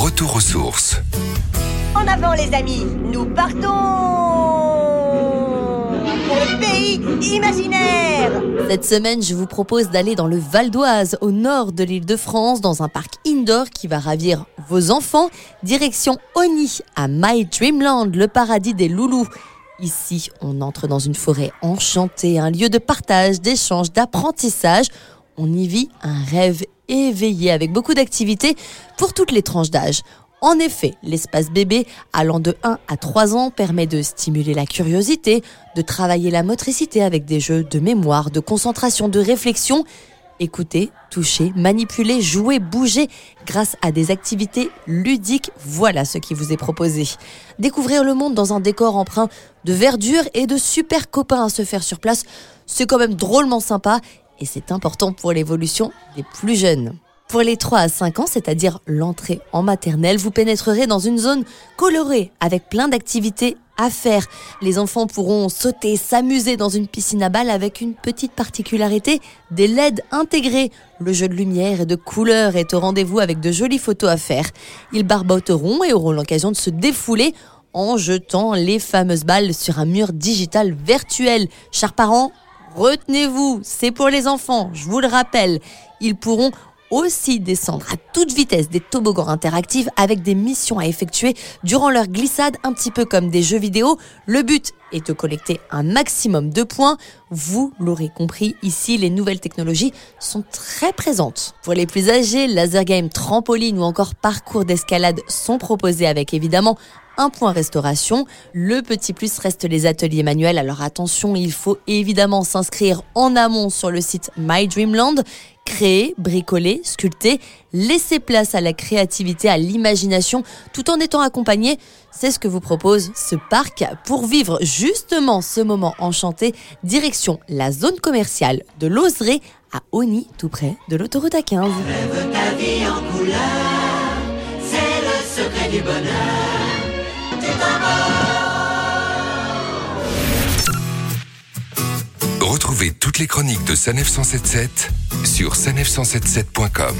Retour aux sources. En avant les amis, nous partons pour le pays imaginaire Cette semaine, je vous propose d'aller dans le Val d'Oise, au nord de l'île de France, dans un parc indoor qui va ravir vos enfants. Direction Oni, à My Dreamland, le paradis des loulous. Ici, on entre dans une forêt enchantée, un lieu de partage, d'échange, d'apprentissage. On y vit un rêve éveillé avec beaucoup d'activités pour toutes les tranches d'âge. En effet, l'espace bébé allant de 1 à 3 ans permet de stimuler la curiosité, de travailler la motricité avec des jeux de mémoire, de concentration, de réflexion. Écouter, toucher, manipuler, jouer, bouger grâce à des activités ludiques, voilà ce qui vous est proposé. Découvrir le monde dans un décor empreint de verdure et de super copains à se faire sur place, c'est quand même drôlement sympa et c'est important pour l'évolution des plus jeunes. Pour les 3 à 5 ans, c'est-à-dire l'entrée en maternelle, vous pénétrerez dans une zone colorée avec plein d'activités à faire. Les enfants pourront sauter, s'amuser dans une piscine à balles avec une petite particularité, des LED intégrés. Le jeu de lumière et de couleurs est au rendez-vous avec de jolies photos à faire. Ils barboteront et auront l'occasion de se défouler en jetant les fameuses balles sur un mur digital virtuel. Chers parents, retenez-vous, c'est pour les enfants, je vous le rappelle. Ils pourront aussi descendre à toute vitesse des toboggans interactifs avec des missions à effectuer durant leur glissade, un petit peu comme des jeux vidéo. Le but est de collecter un maximum de points. Vous l'aurez compris, ici, les nouvelles technologies sont très présentes. Pour les plus âgés, laser game, trampoline ou encore parcours d'escalade sont proposés avec évidemment un point restauration. Le petit plus reste les ateliers manuels. Alors attention, il faut évidemment s'inscrire en amont sur le site My Dreamland créer, bricoler, sculpter, laisser place à la créativité, à l'imagination, tout en étant accompagné. C'est ce que vous propose ce parc pour vivre justement ce moment enchanté. Direction la zone commerciale de l'Oseray à Oni, tout près de l'autoroute A15. ta vie en couleur, c'est le secret du bonheur. Retrouvez toutes les chroniques de Sanef 177 sur sanef177.com.